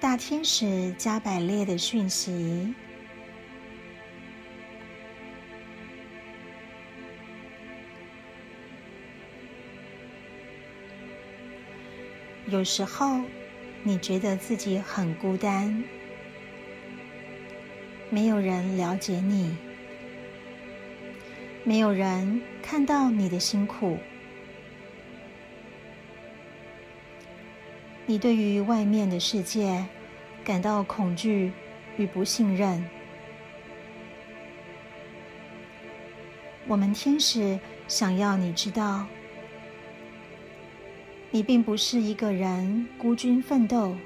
大天使加百列的讯息。有时候，你觉得自己很孤单，没有人了解你，没有人看到你的辛苦。你对于外面的世界感到恐惧与不信任。我们天使想要你知道，你并不是一个人孤军奋斗。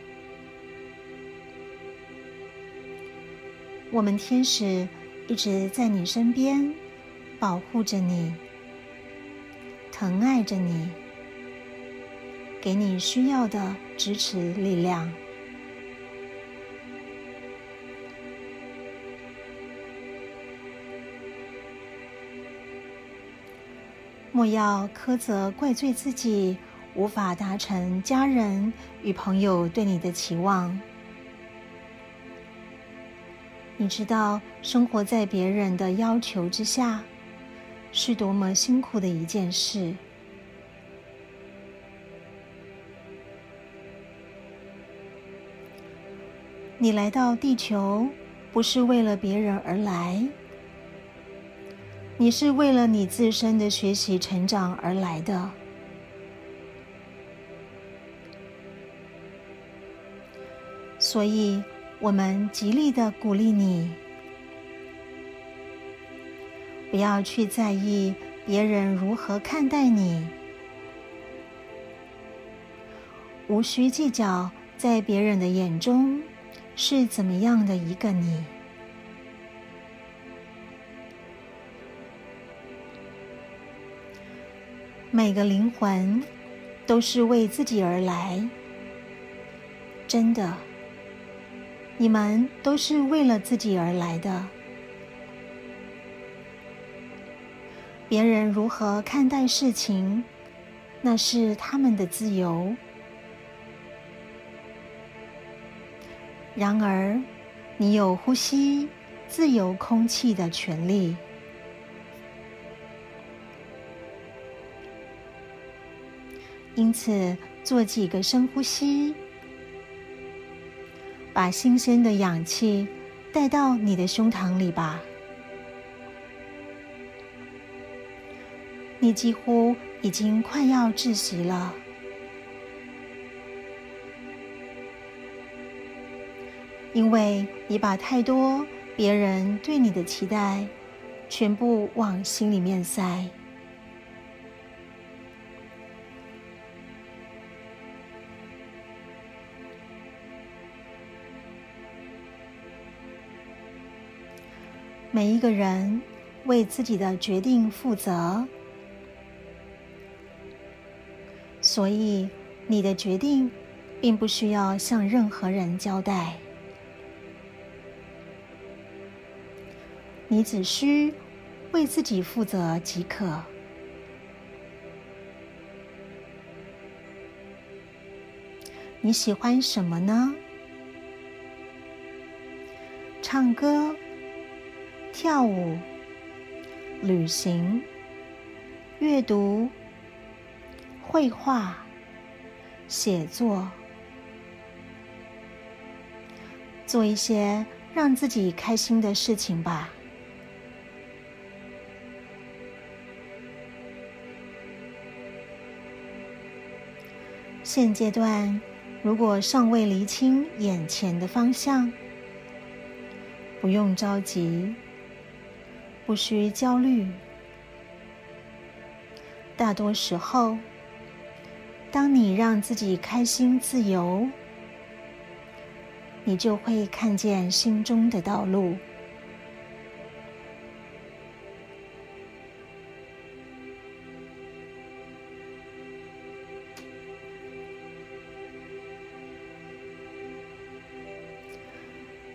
我们天使一直在你身边，保护着你，疼爱着你。给你需要的支持力量。莫要苛责、怪罪自己无法达成家人与朋友对你的期望。你知道，生活在别人的要求之下，是多么辛苦的一件事。你来到地球，不是为了别人而来，你是为了你自身的学习成长而来的。所以，我们极力的鼓励你，不要去在意别人如何看待你，无需计较在别人的眼中。是怎么样的一个你？每个灵魂都是为自己而来，真的，你们都是为了自己而来的。别人如何看待事情，那是他们的自由。然而，你有呼吸自由空气的权利。因此，做几个深呼吸，把新鲜的氧气带到你的胸膛里吧。你几乎已经快要窒息了。因为你把太多别人对你的期待全部往心里面塞，每一个人为自己的决定负责，所以你的决定并不需要向任何人交代。你只需为自己负责即可。你喜欢什么呢？唱歌、跳舞、旅行、阅读、绘画、写作，做一些让自己开心的事情吧。现阶段，如果尚未厘清眼前的方向，不用着急，不需焦虑。大多时候，当你让自己开心、自由，你就会看见心中的道路。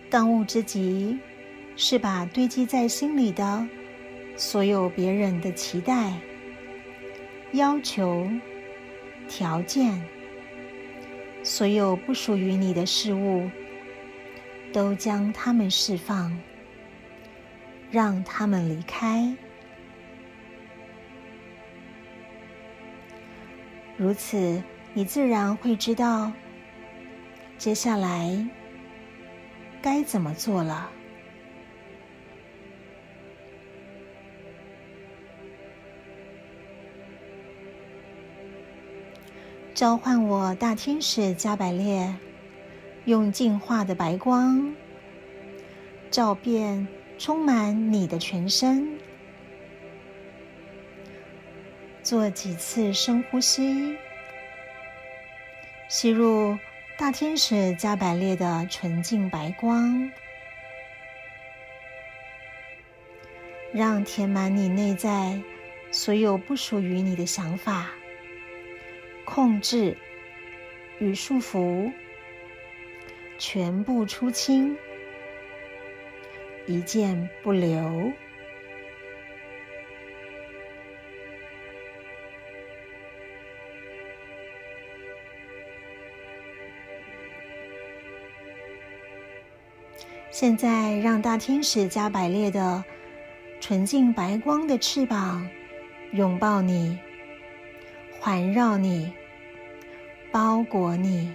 当务之急是把堆积在心里的所有别人的期待、要求、条件、所有不属于你的事物，都将他们释放，让他们离开。如此，你自然会知道接下来该怎么做了。召唤我大天使加百列，用净化的白光照遍、充满你的全身。做几次深呼吸，吸入大天使加百列的纯净白光，让填满你内在所有不属于你的想法。控制与束缚全部出清，一件不留。现在，让大天使加百列的纯净白光的翅膀拥抱你，环绕你。包裹你。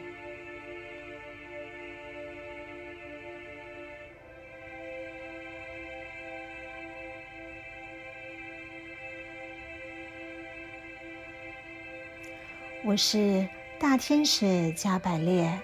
我是大天使加百列。